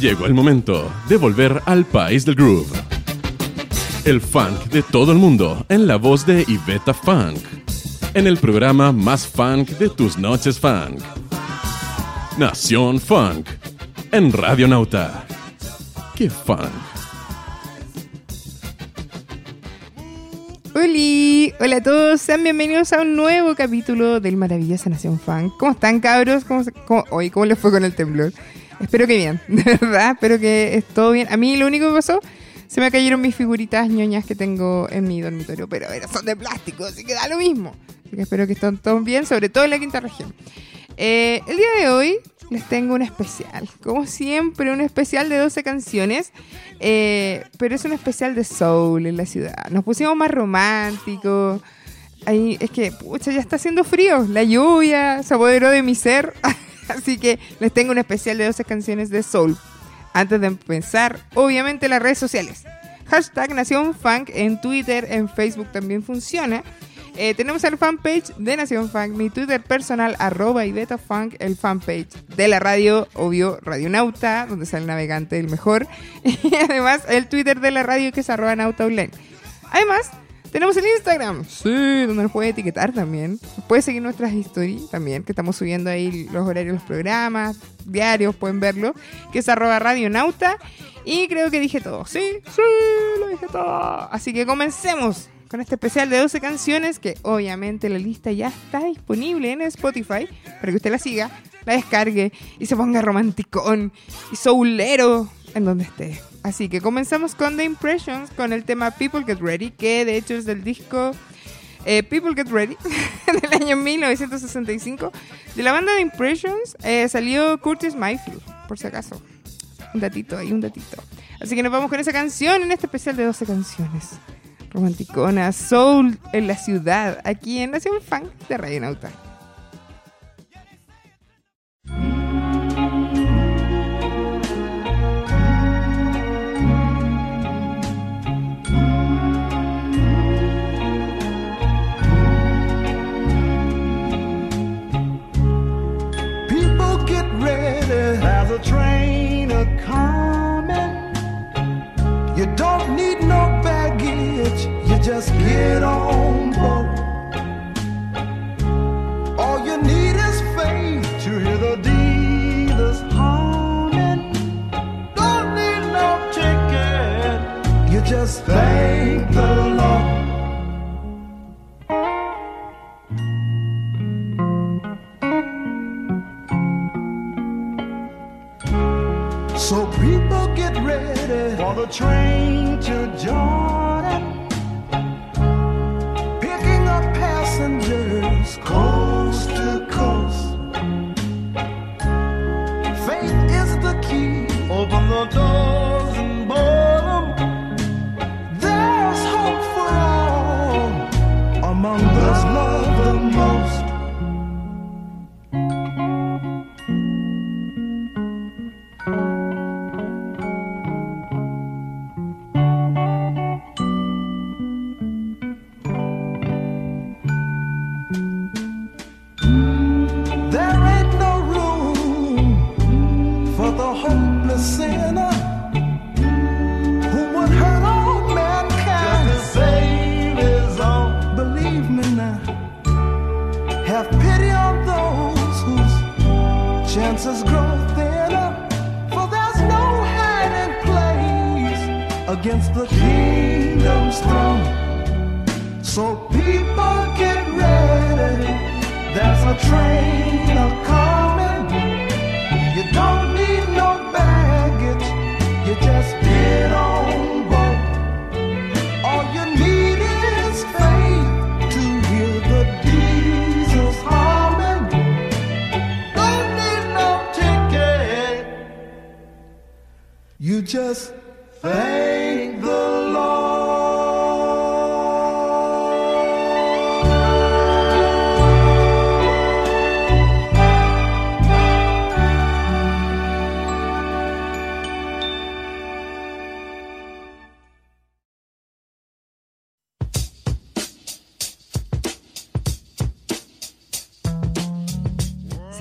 Llegó el momento de volver al país del groove. El funk de todo el mundo en la voz de Iveta Funk. En el programa más funk de tus noches funk. Nación Funk. En Radio Nauta. ¡Qué funk! Hola, hola a todos, sean bienvenidos a un nuevo capítulo del maravillosa Nación Funk. ¿Cómo están cabros? ¿Cómo, cómo- Hoy, ¿cómo les fue con el temblor? Espero que bien, de verdad, espero que es todo bien. A mí lo único que pasó, se me cayeron mis figuritas ñoñas que tengo en mi dormitorio, pero son de plástico, así que da lo mismo. Así que espero que estén todos bien, sobre todo en la quinta región. Eh, el día de hoy les tengo un especial, como siempre, un especial de 12 canciones, eh, pero es un especial de soul en la ciudad. Nos pusimos más románticos. Es que, pucha, ya está haciendo frío. La lluvia se apoderó de mi ser. Así que les tengo un especial de 12 canciones de soul. Antes de empezar, obviamente las redes sociales. Hashtag Nación Funk en Twitter, en Facebook también funciona. Eh, tenemos el fanpage de Nación Funk, mi Twitter personal, arroba y beta funk, el fanpage de la radio, obvio, Radionauta, donde sale el navegante el mejor. Y además el Twitter de la radio que es arroba nauta online. Además, tenemos el Instagram, sí, donde nos puede etiquetar también. Puede seguir nuestras historias también, que estamos subiendo ahí los horarios los programas, diarios, pueden verlo, que es arroba radionauta. Y creo que dije todo, sí, sí, lo dije todo. Así que comencemos con este especial de 12 canciones, que obviamente la lista ya está disponible en Spotify, para que usted la siga, la descargue y se ponga romanticón y soulero en donde esté. Así que comenzamos con The Impressions, con el tema People Get Ready, que de hecho es del disco eh, People Get Ready del año 1965. De la banda The Impressions eh, salió Curtis Mayfield, por si acaso. Un datito ahí, un datito. Así que nos vamos con esa canción en este especial de 12 canciones. Romanticona, Soul en la ciudad, aquí en Nación Funk de Radio Nauta. You don't need no baggage, you just get on board. All you need is faith to hear the dealers humming. Don't need no ticket, you just thank the Lord. So people get ready for the train to Jordan. Picking up passengers coast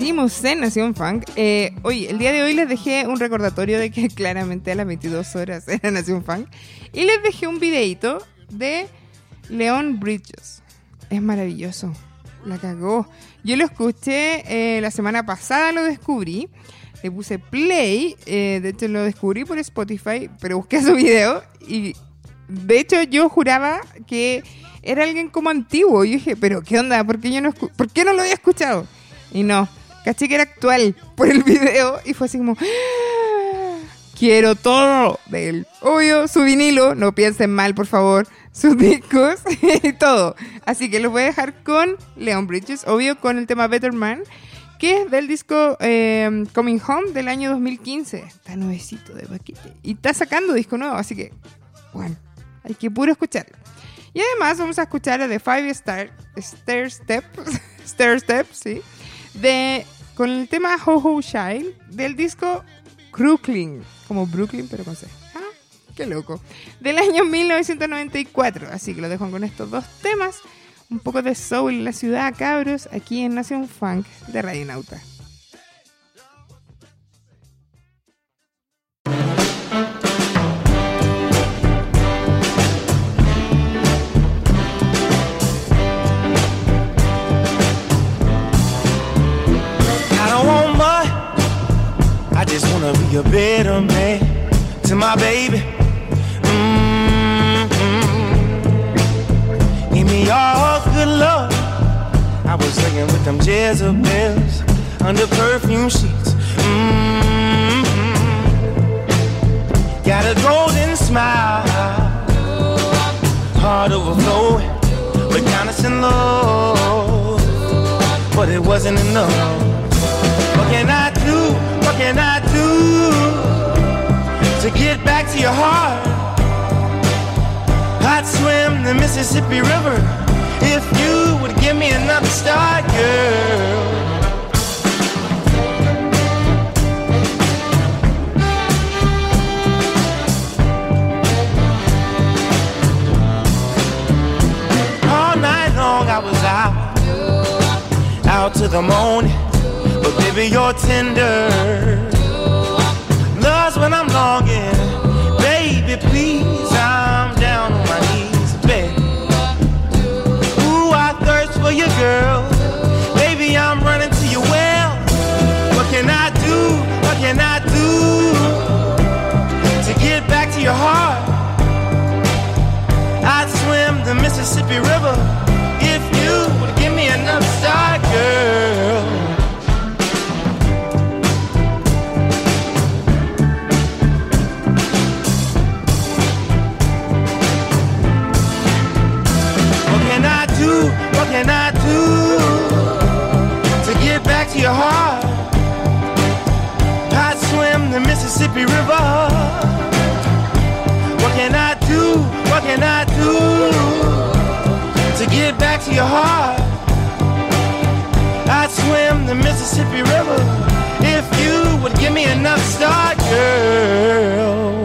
seguimos en Nación Funk. Eh, oye, el día de hoy les dejé un recordatorio de que claramente a las 22 horas era Nación Funk. Y les dejé un videito de Leon Bridges. Es maravilloso. La cagó. Yo lo escuché eh, la semana pasada, lo descubrí. Le puse play. eh, de hecho, lo descubrí por Spotify, pero busqué su video. Y de hecho, yo juraba que era alguien como antiguo. Y dije, pero ¿qué onda? ¿Por yo no, ¿por qué no lo había escuchado? Y no, caché que era actual por el video. Y fue así como, "Ah, quiero todo de él. Obvio, su vinilo, no piensen mal, por favor. Sus discos y todo. Así que los voy a dejar con Leon Bridges, obvio, con el tema Better Man, que es del disco eh, Coming Home del año 2015. Está nuevecito de paquete. Y está sacando disco nuevo, así que, bueno, hay que puro escucharlo. Y además vamos a escuchar a The Five Star, Stair Steps, Stair Steps, sí, de, con el tema Ho Ho Child del disco Brooklyn, como Brooklyn pero con C. Ah, qué loco. Del año 1994, así que lo dejo con estos dos temas. Un poco de soul en la ciudad, cabros, aquí en Nación Funk de Radio Nauta. Just wanna be a better man to my baby. Mm-hmm. Give me all good love. I was laying with them Jezebels under perfume sheets. Mm-hmm. Got a golden smile, heart overflowing, but and love. But it wasn't enough. What can I do? What can I to get back to your heart? I'd swim the Mississippi River if you would give me another start, girl. All night long I was out, out to the morning. But baby, you're tender. Longing. Baby, please, I'm down on my knees, baby. Ooh, I thirst for you, girl. Baby, I'm running to your well. What can I do? What can I do to get back to your heart? I'd swim the Mississippi River if you would give me another start, girl. Can I do to get back to your heart? I'd swim the Mississippi River. What can I do? What can I do to get back to your heart? I'd swim the Mississippi River if you would give me enough start, girl.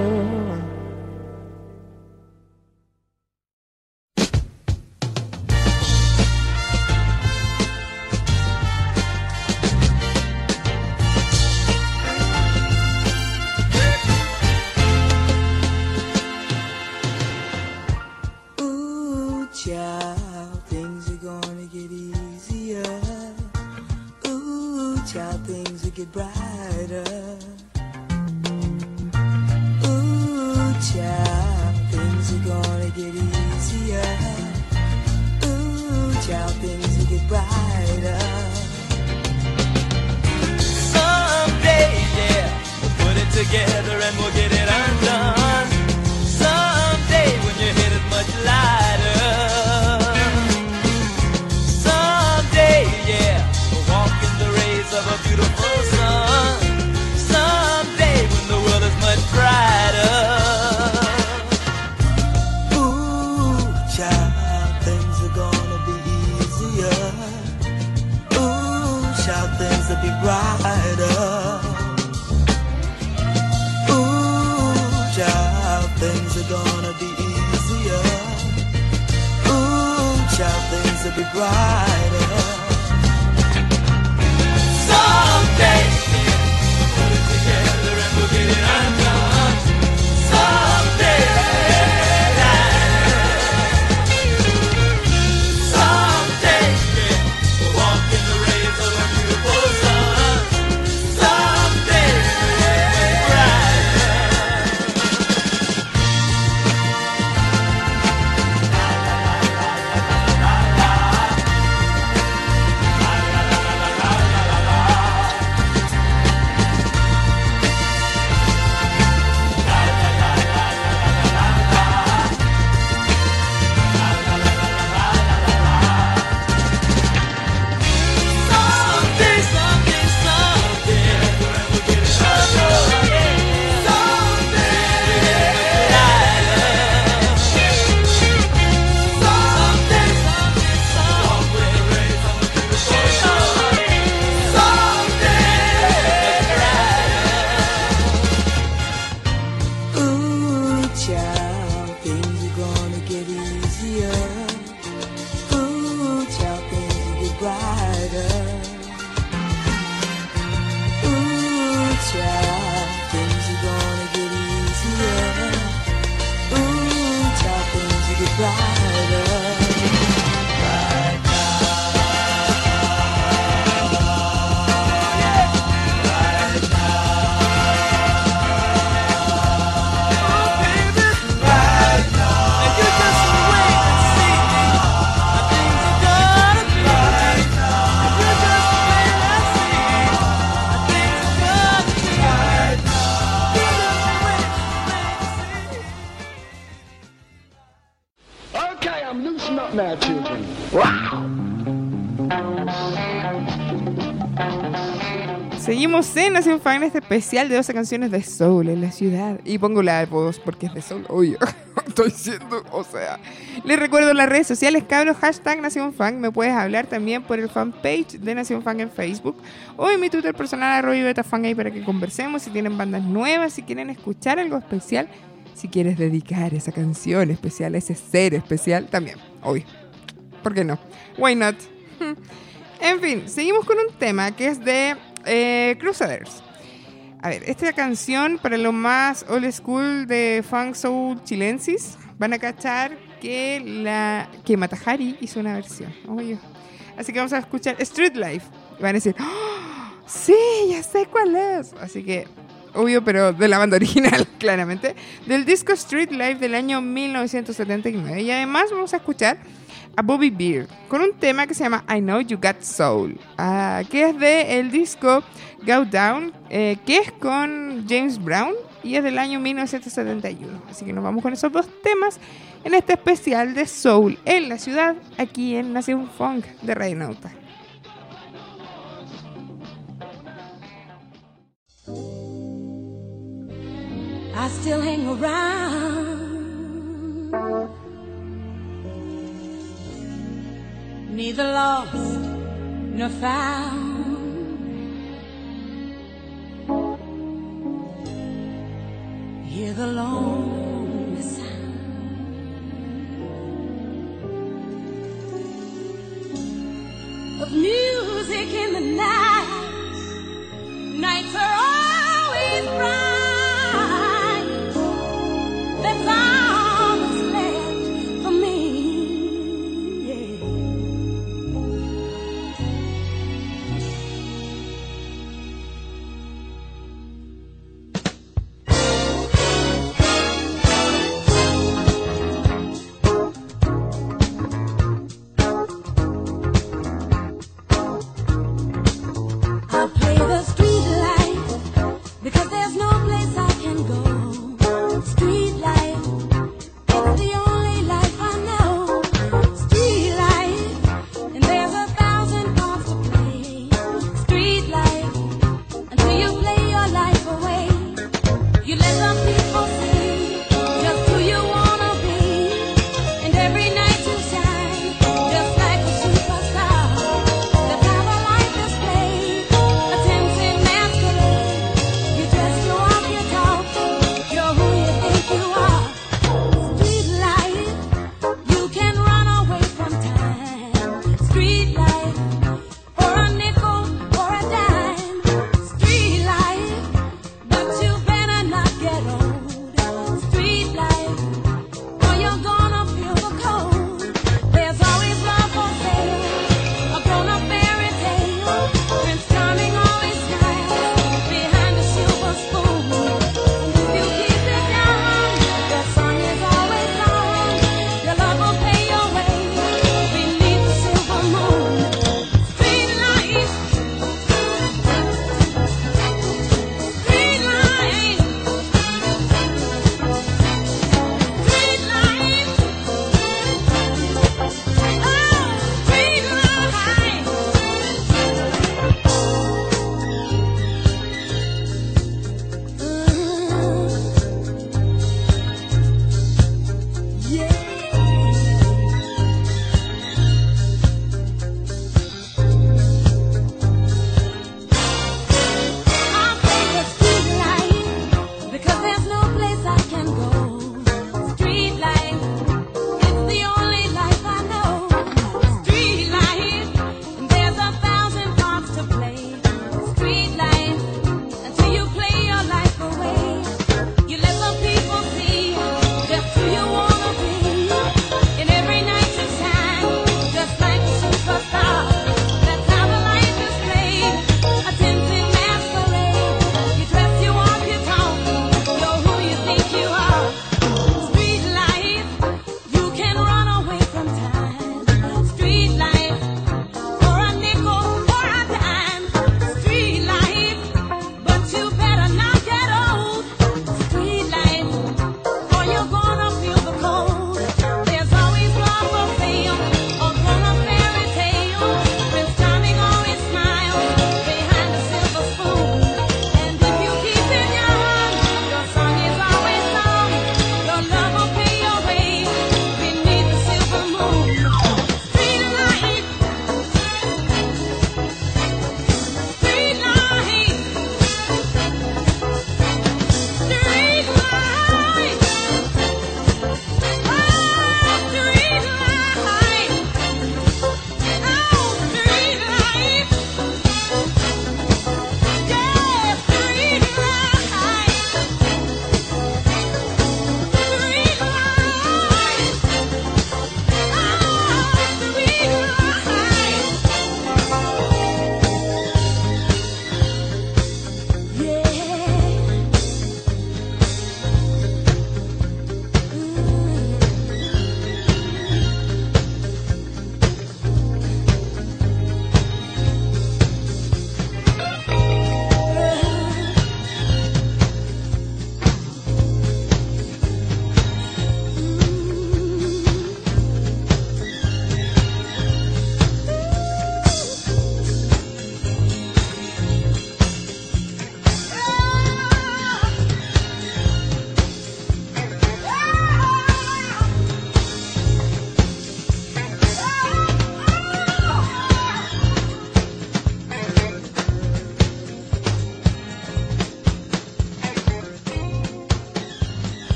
goodbye. Nación Fan, especial de 12 canciones de Soul en la ciudad. Y pongo la voz porque es de Soul. Oye, estoy siendo, o sea. Les recuerdo las redes sociales, cabros, hashtag Nación Fan. Me puedes hablar también por el fanpage de Nación Fan en Facebook o en mi Twitter personal, arroyo betafan ahí para que conversemos. Si tienen bandas nuevas, si quieren escuchar algo especial, si quieres dedicar esa canción especial, ese ser especial, también, obvio. ¿Por qué no? Why not? En fin, seguimos con un tema que es de eh, Crusaders. A ver, esta canción para los más old school de funk soul chilensis van a cachar que la que Matahari hizo una versión. Oye. Así que vamos a escuchar Street Life. Van a decir, ¡Oh! sí, ya sé cuál es. Así que, obvio, pero de la banda original, claramente. Del disco Street Life del año 1979. Y además vamos a escuchar a Bobby Beard con un tema que se llama I Know You Got Soul, ah, que es de el disco Go Down, eh, que es con James Brown y es del año 1971. Así que nos vamos con esos dos temas en este especial de Soul en la ciudad, aquí en Nación Funk de Radio. Neither lost nor found. Hear the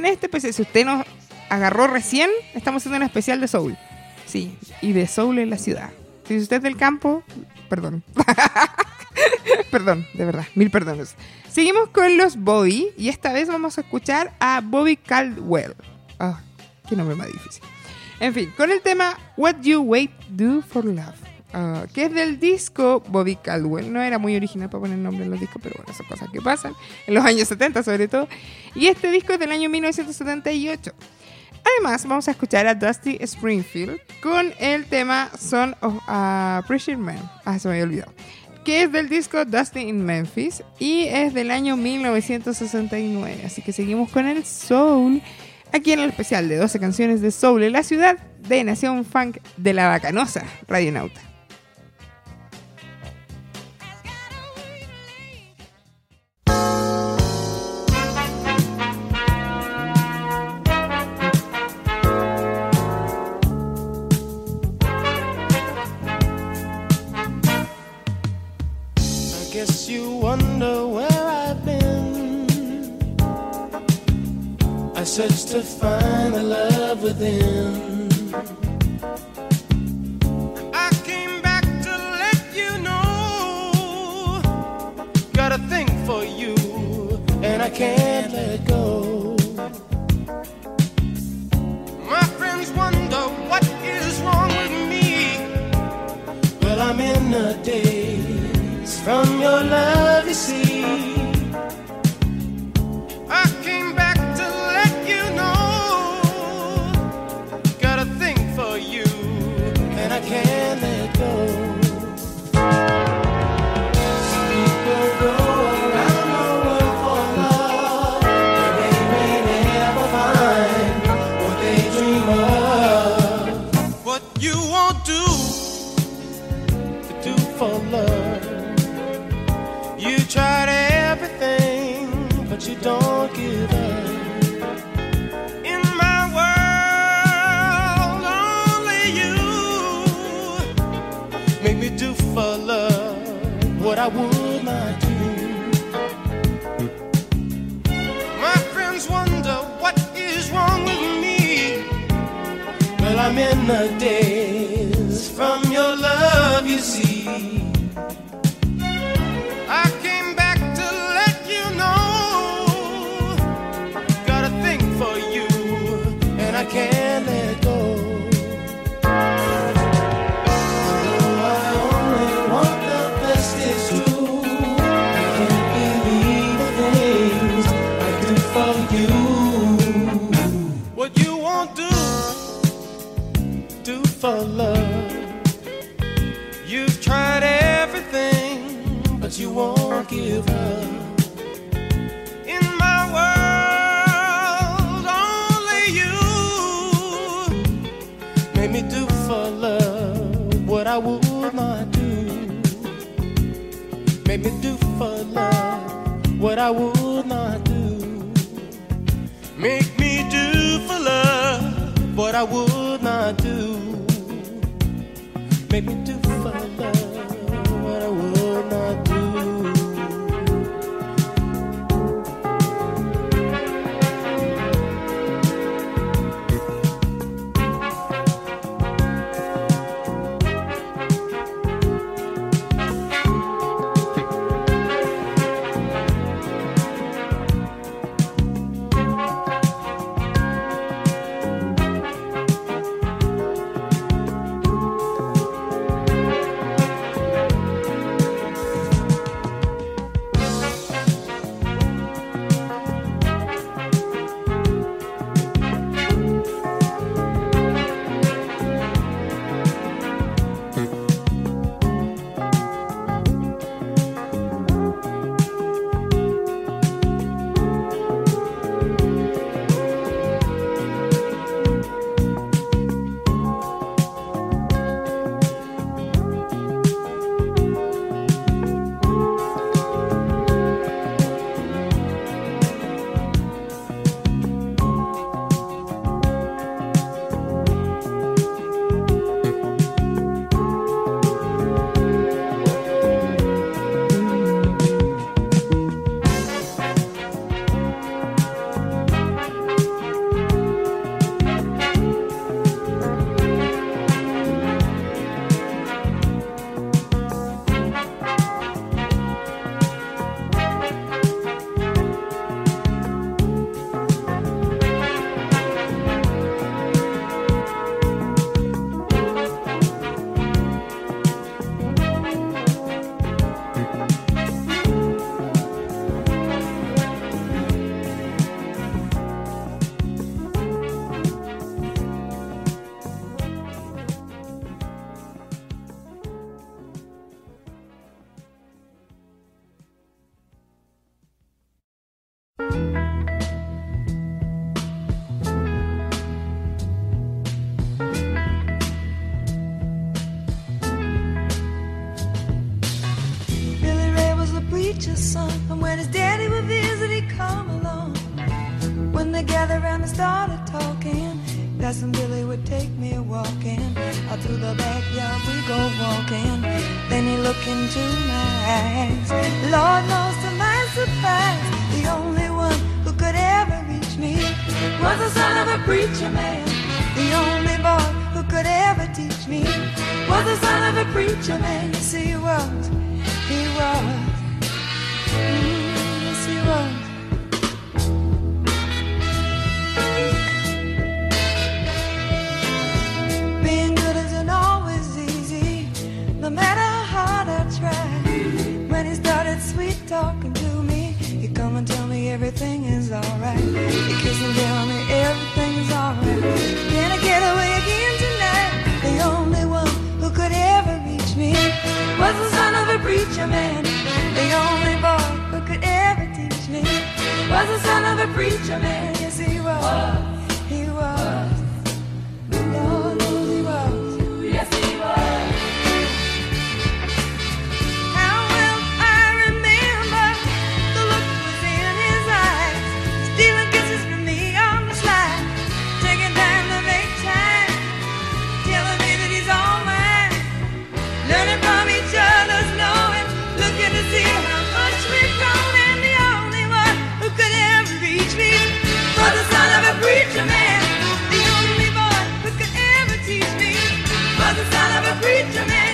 en este especial. Si usted nos agarró recién, estamos haciendo un especial de Soul. Sí, y de Soul en la ciudad. Si usted es del campo, perdón. perdón, de verdad, mil perdones. Seguimos con los Bobby y esta vez vamos a escuchar a Bobby Caldwell. Ah, oh, qué nombre más difícil. En fin, con el tema What You Wait Do for Love. Ah, que es del disco Bobby Caldwell. No era muy original para poner nombre en los discos, pero bueno, son cosas que pasan, en los años 70 sobre todo. Y este disco es del año 1978. Además, vamos a escuchar a Dusty Springfield con el tema Son of a Preacher Man. Ah, se me había olvidado. Que es del disco Dusty in Memphis y es del año 1969. Así que seguimos con el soul aquí en el especial de 12 canciones de soul en la ciudad de Nación Funk de la Bacanosa, Radio Nauta. wonder where I've been. I searched to find the love within. I would. When his daddy would visit, he'd come along. When they gathered around and started talking, Cousin Billy would take me walking. Out through the backyard we go walking. Then he looked into my eyes. Lord knows to my surprise, the only one who could ever reach me was the son of a preacher man. The only boy who could ever teach me was the son of a preacher man. Yes, he was. He was. Everything is alright. He kiss and tell me everything's alright. Can I get away again tonight? The only one who could ever reach me was the son of a preacher man. The only boy who could ever teach me was the son of a preacher man. Was. Preacher man.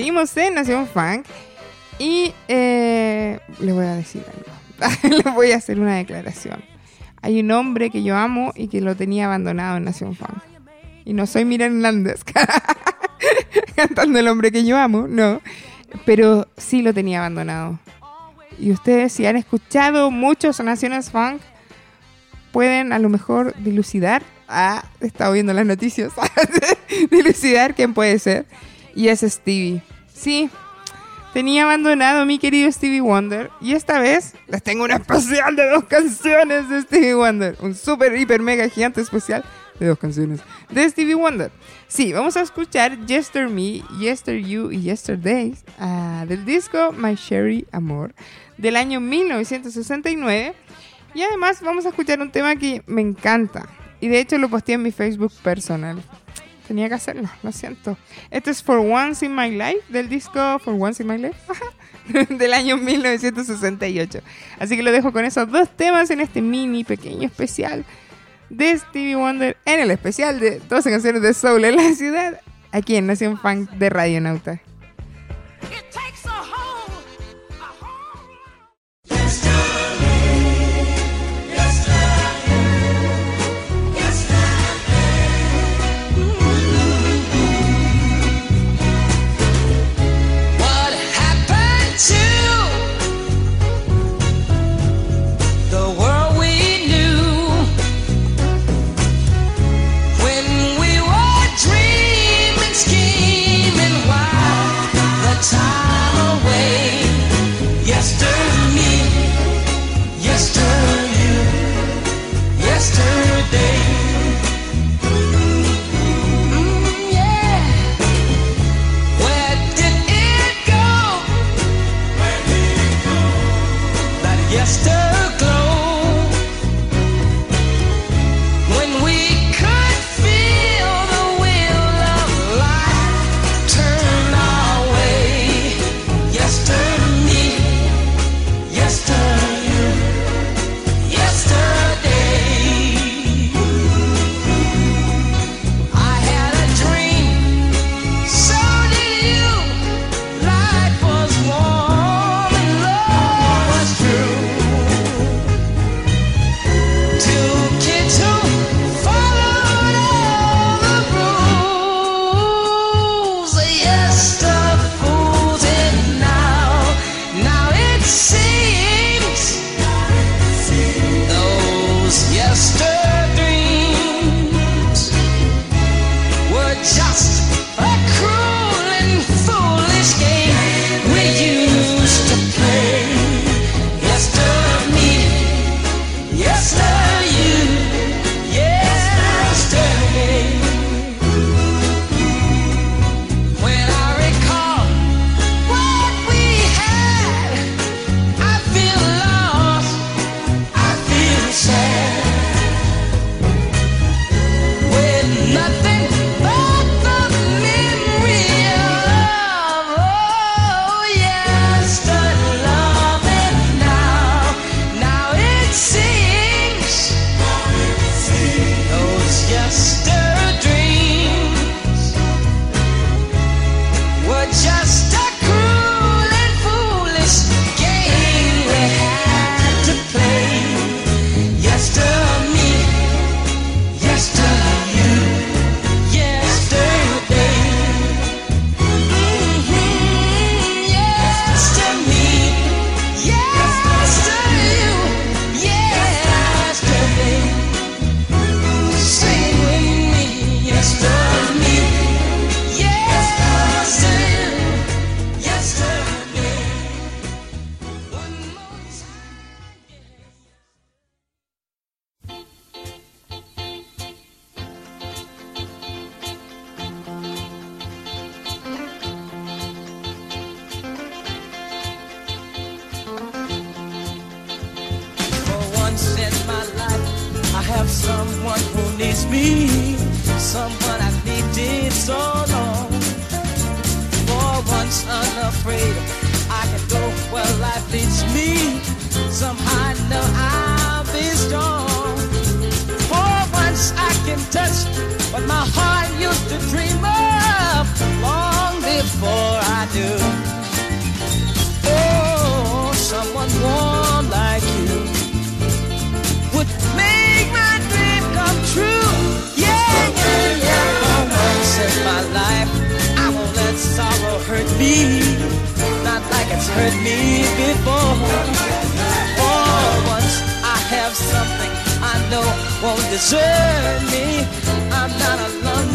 Seguimos en Nación Funk y eh, les voy a decir algo. les voy a hacer una declaración. Hay un hombre que yo amo y que lo tenía abandonado en Nación Funk. Y no soy Miriam Hernández cantando el hombre que yo amo, no. Pero sí lo tenía abandonado. Y ustedes, si han escuchado muchos Naciones Funk, pueden a lo mejor dilucidar. Ah, he estado viendo las noticias. dilucidar quién puede ser. Y es Stevie. Sí, tenía abandonado mi querido Stevie Wonder. Y esta vez les tengo una especial de dos canciones de Stevie Wonder. Un super, hiper, mega, gigante especial de dos canciones de Stevie Wonder. Sí, vamos a escuchar Yester Me, Yester You y Yesterdays ah, del disco My Sherry Amor del año 1969. Y además vamos a escuchar un tema que me encanta. Y de hecho lo posteé en mi Facebook personal. Tenía que hacerlo, lo siento. Este es For Once in My Life, del disco For Once in My Life, del año 1968. Así que lo dejo con esos dos temas en este mini pequeño especial de Stevie Wonder, en el especial de 12 canciones de Soul en la ciudad, aquí en Nación Funk de Radio Nauta. Me, someone I needed so long. For once unafraid, I can go where life leads me. Somehow I know I'll be strong. For once I can touch what my heart used to dream of long before I do. Me. Not like it's hurt me before. For once, I have something I know won't desert me. I'm not alone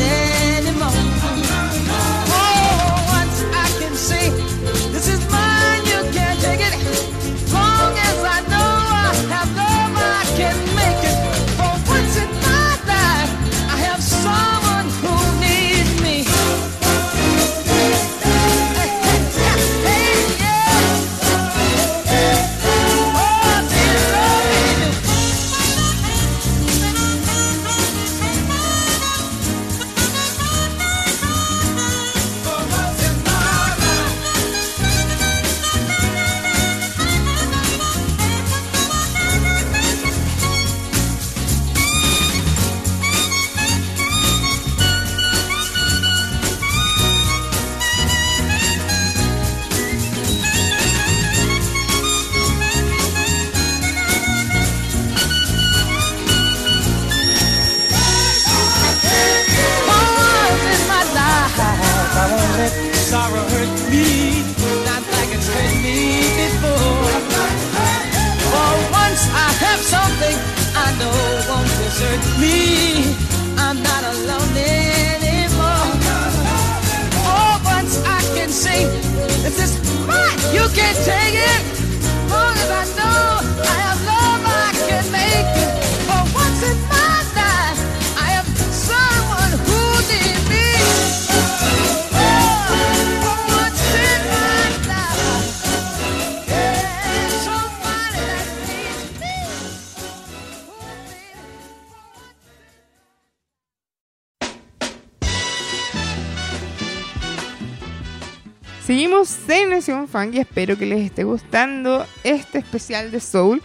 Funk y espero que les esté gustando este especial de Soul.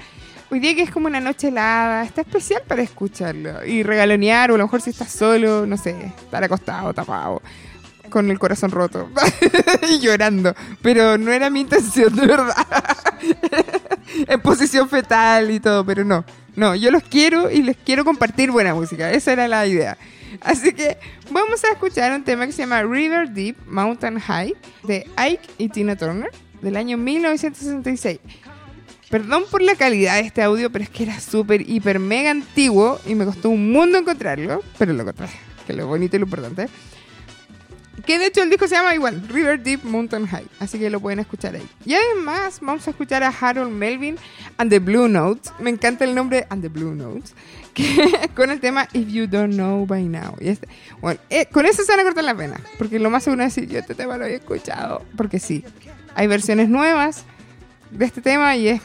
Hoy día que es como una noche helada, está especial para escucharlo y regalonear, o a lo mejor si estás solo, no sé, estar acostado, tapado, con el corazón roto y llorando. Pero no era mi intención, de verdad. en posición fetal y todo, pero no. No, yo los quiero y les quiero compartir buena música. Esa era la idea. Así que vamos a escuchar un tema que se llama River Deep Mountain High de Ike y Tina Turner del año 1966. Perdón por la calidad de este audio, pero es que era súper, hiper, mega antiguo y me costó un mundo encontrarlo, pero lo encontré, que lo bonito y lo importante. Que de hecho el disco se llama igual, River Deep Mountain High, así que lo pueden escuchar ahí. Y además vamos a escuchar a Harold Melvin and the Blue Notes, me encanta el nombre and the Blue Notes, con el tema If You Don't Know By Now. Y este- bueno, eh, con eso se van a cortar la pena, porque lo más seguro es decir, yo este tema lo había escuchado, porque sí, hay versiones nuevas de este tema y es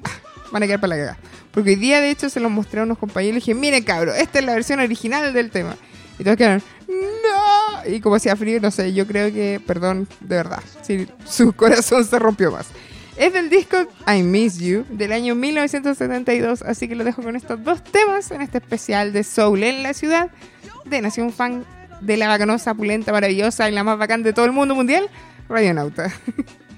van a quedar para la cagada. Porque hoy día, de hecho, se los mostré a unos compañeros y dije, miren, cabro, esta es la versión original del tema. Y todos quedaron, no. Y como hacía frío, no sé, yo creo que, perdón, de verdad, si su corazón se rompió más. Es del disco I Miss You del año 1972, así que lo dejo con estos dos temas en este especial de Soul en la ciudad de Nación Fan de la bacanosa, pulenta, maravillosa y la más bacán de todo el mundo mundial, Radionauta.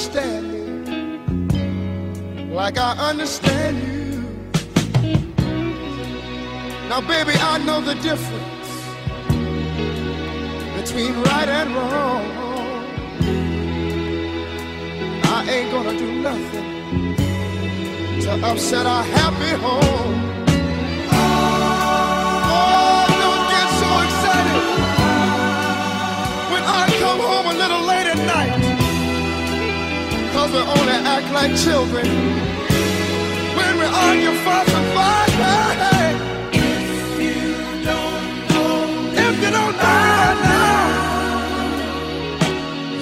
understand me like I understand you. Now, baby, I know the difference between right and wrong. I ain't gonna do nothing to upset our happy home. Oh, don't get so excited when I come home a little late. We only act like children when we argue, fuss, and fight. If you don't know,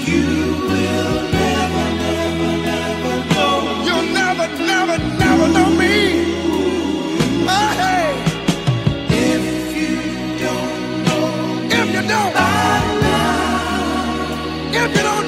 you will never, never, never know. You'll never, never, never know me. Hey. If you don't know, if you don't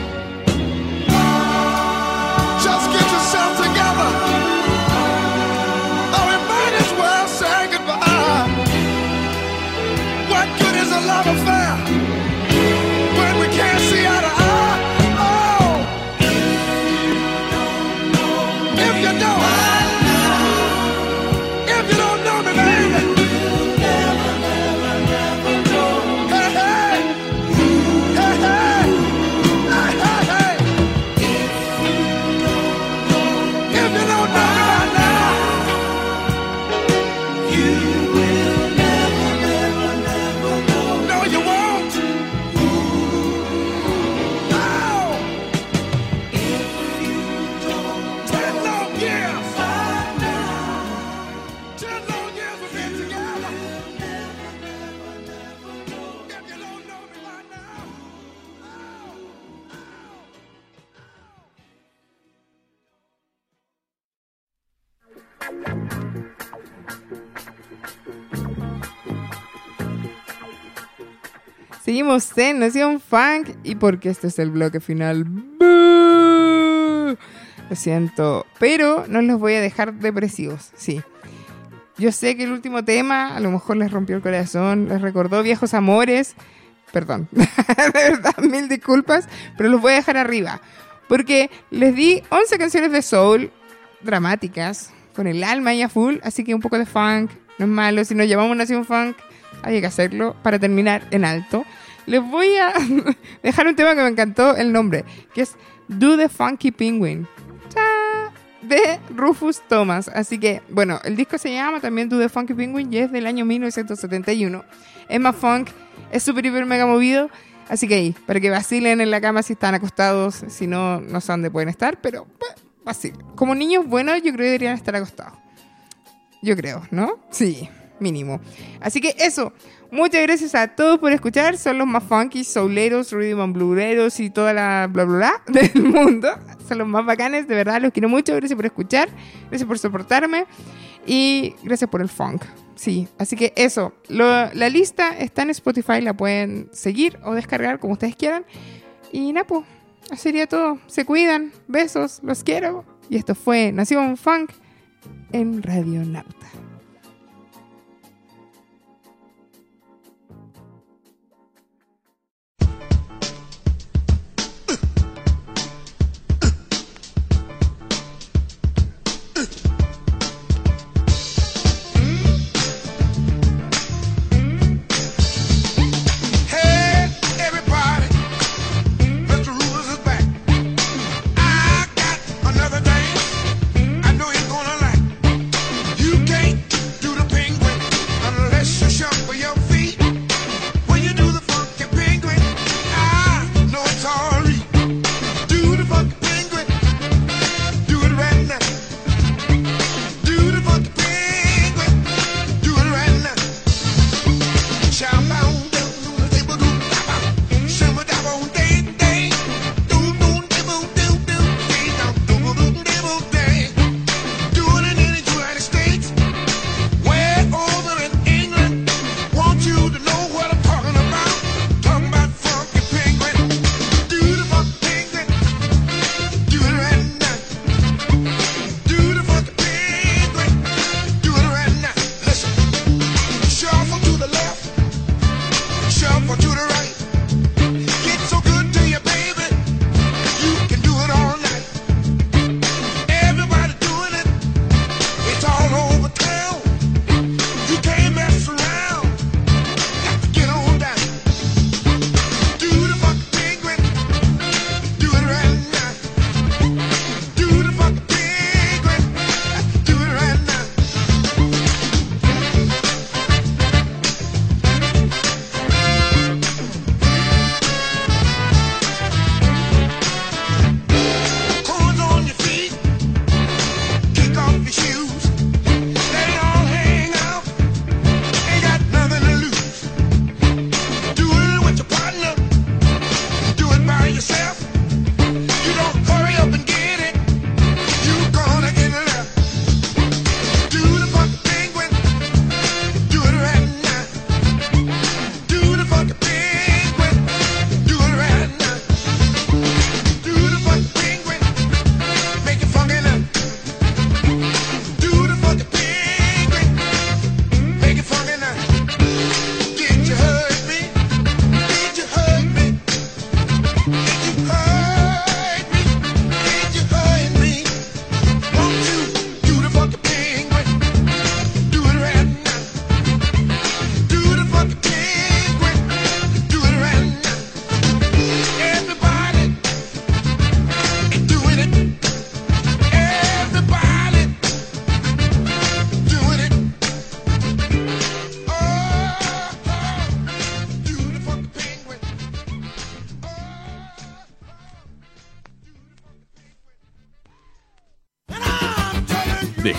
Yourself together. Seguimos en Nación Funk y porque este es el bloque final. Lo siento, pero no los voy a dejar depresivos, sí. Yo sé que el último tema a lo mejor les rompió el corazón, les recordó viejos amores. Perdón, de verdad, mil disculpas, pero los voy a dejar arriba. Porque les di 11 canciones de soul dramáticas, con el alma y a full, así que un poco de funk, no es malo. Si nos llamamos Nación Funk, hay que hacerlo para terminar en alto. Les voy a dejar un tema que me encantó el nombre, que es Do the Funky Penguin. De Rufus Thomas. Así que, bueno, el disco se llama también Do the Funky Penguin y es del año 1971. Es más funk, es súper, hiper, mega movido. Así que ahí, para que vacilen en la cama si están acostados, si no, no sé dónde pueden estar, pero pues, vacilen. Como niños buenos, yo creo que deberían estar acostados. Yo creo, ¿no? Sí, mínimo. Así que eso. Muchas gracias a todos por escuchar. Son los más funky, souleros, rhythm and blueseros y toda la bla bla bla del mundo. Son los más bacanes, de verdad. Los quiero mucho. Gracias por escuchar. Gracias por soportarme. Y gracias por el funk. Sí, así que eso. Lo- la lista está en Spotify. La pueden seguir o descargar como ustedes quieran. Y Napo, sería todo. Se cuidan. Besos. Los quiero. Y esto fue Nación Funk en Radio Nauta.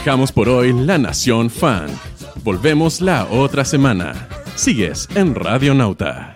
Dejamos por hoy la Nación Funk. Volvemos la otra semana. Sigues en Radio Nauta.